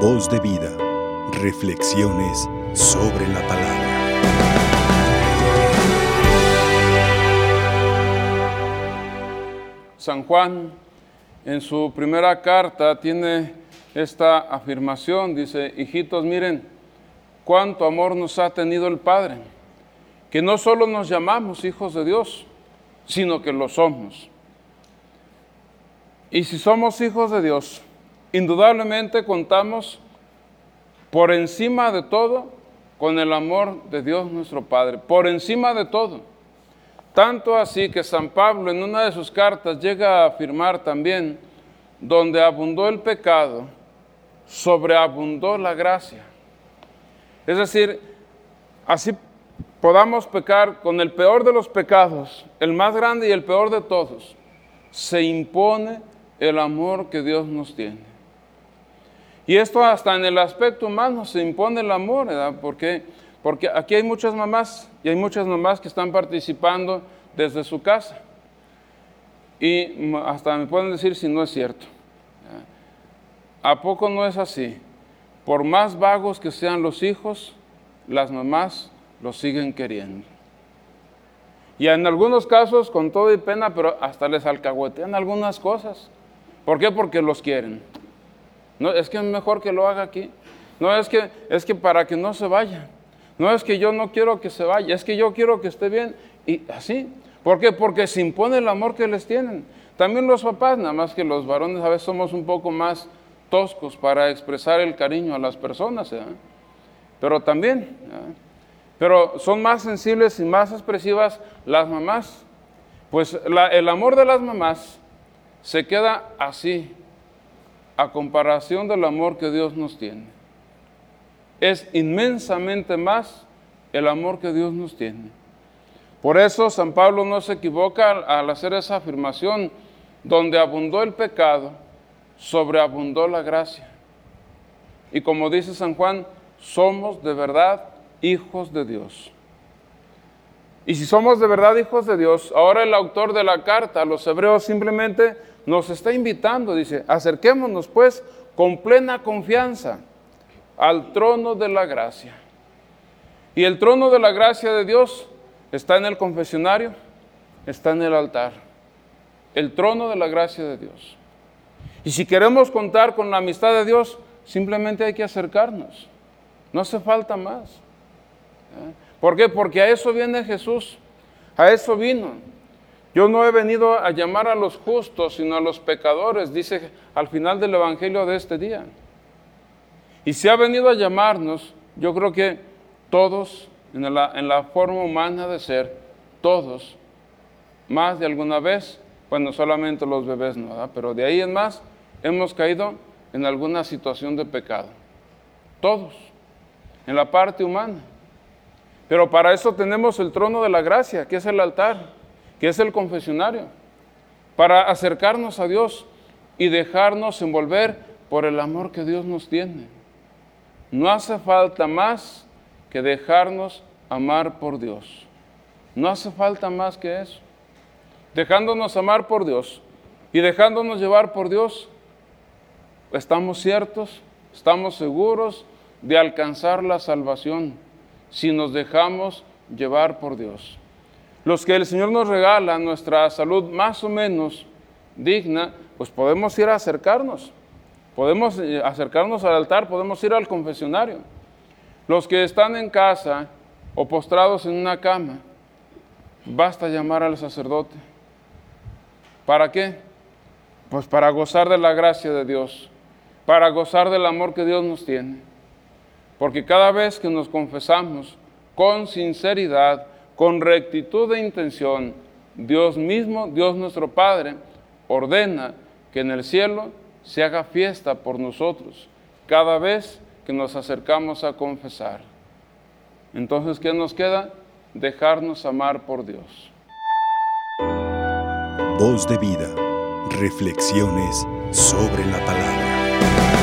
Voz de vida. Reflexiones sobre la palabra. San Juan en su primera carta tiene esta afirmación, dice, hijitos, miren cuánto amor nos ha tenido el Padre, que no solo nos llamamos hijos de Dios, sino que lo somos. Y si somos hijos de Dios, indudablemente contamos por encima de todo con el amor de Dios nuestro Padre, por encima de todo. Tanto así que San Pablo en una de sus cartas llega a afirmar también, donde abundó el pecado, sobreabundó la gracia. Es decir, así podamos pecar con el peor de los pecados, el más grande y el peor de todos, se impone el amor que Dios nos tiene. Y esto hasta en el aspecto humano se impone el amor, ¿verdad? Porque, porque aquí hay muchas mamás y hay muchas mamás que están participando desde su casa. Y hasta me pueden decir si no es cierto. ¿A poco no es así? Por más vagos que sean los hijos, las mamás los siguen queriendo. Y en algunos casos, con todo y pena, pero hasta les alcahuetean algunas cosas. ¿Por qué? Porque los quieren. No, es que es mejor que lo haga aquí. No es que, es que para que no se vaya. No es que yo no quiero que se vaya, es que yo quiero que esté bien. Y así. ¿Por qué? Porque se impone el amor que les tienen. También los papás, nada más que los varones a veces somos un poco más toscos para expresar el cariño a las personas. ¿eh? Pero también, ¿eh? pero son más sensibles y más expresivas las mamás. Pues el amor de las mamás se queda así, a comparación del amor que Dios nos tiene. Es inmensamente más el amor que Dios nos tiene. Por eso San Pablo no se equivoca al hacer esa afirmación, donde abundó el pecado, sobreabundó la gracia. Y como dice San Juan, somos de verdad hijos de Dios. Y si somos de verdad hijos de Dios, ahora el autor de la carta a los hebreos simplemente nos está invitando, dice, acerquémonos pues con plena confianza al trono de la gracia. Y el trono de la gracia de Dios está en el confesionario, está en el altar. El trono de la gracia de Dios. Y si queremos contar con la amistad de Dios, simplemente hay que acercarnos. No hace falta más. ¿Eh? ¿Por qué? Porque a eso viene Jesús. A eso vino. Yo no he venido a llamar a los justos, sino a los pecadores, dice al final del Evangelio de este día. Y si ha venido a llamarnos, yo creo que todos, en la, forma humana de ser, todos, más de alguna vez, bueno, solamente los bebés no, ¿verdad? pero de ahí en más, hemos caído en alguna situación de pecado. Todos, en la parte humana. Pero para eso tenemos el trono de la gracia, que es el altar que es el confesionario, para acercarnos a Dios y dejarnos envolver por el amor que Dios nos tiene. No hace falta más que dejarnos amar por Dios. No hace falta más que eso. Dejándonos amar por Dios y dejándonos llevar por Dios, estamos ciertos, estamos seguros de alcanzar la salvación si nos dejamos llevar por Dios los que el Señor nos regala nuestra salud más o menos digna, pues podemos ir a acercarnos. Podemos eh, acercarnos al altar, podemos ir al confesionario. Los que están en casa o postrados en una cama, basta llamar al sacerdote. ¿Para qué? Pues para gozar de la gracia de Dios, para gozar del amor que Dios nos tiene. Porque cada vez que nos confesamos con sinceridad, con rectitud de intención, Dios mismo, Dios nuestro Padre, ordena que en el cielo se haga fiesta por nosotros cada vez que nos acercamos a confesar. Entonces, ¿qué nos queda? Dejarnos amar por Dios. Voz de vida. Reflexiones sobre la palabra.